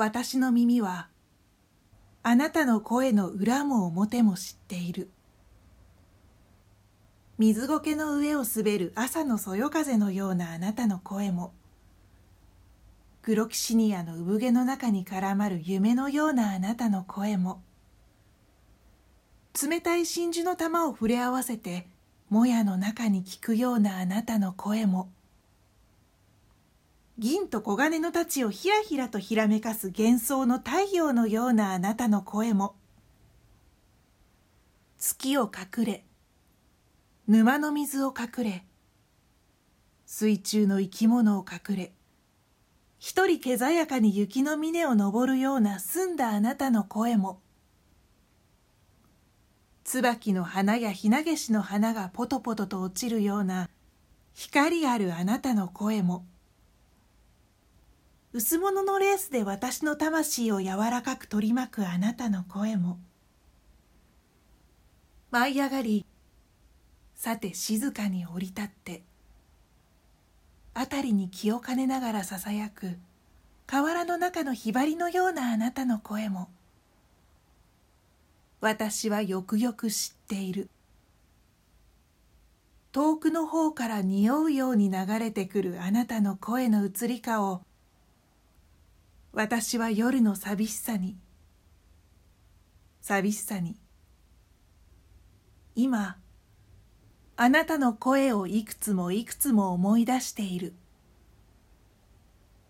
私の耳はあなたの声の裏も表も知っている。水苔の上を滑る朝のそよ風のようなあなたの声もグロキシニアの産毛の中に絡まる夢のようなあなたの声も冷たい真珠の玉を触れ合わせてもやの中に聞くようなあなたの声も銀と黄金の太刀をひらひらとひらめかす幻想の太陽のようなあなたの声も。月を隠れ沼の水を隠れ水中の生き物を隠れ一人けざやかに雪の峰を登るような澄んだあなたの声も。椿の花やひなげしの花がポトポトと落ちるような光あるあなたの声も。薄物のレースで私の魂を柔らかく取り巻くあなたの声も。舞い上がりさて静かに降り立って辺りに気を兼ねながらささやく河原の中のひばりのようなあなたの声も。私はよくよく知っている。遠くの方から匂うように流れてくるあなたの声の移りかを私は夜の寂しさに。寂しさに。今あなたの声をいくつもいくつも思い出している。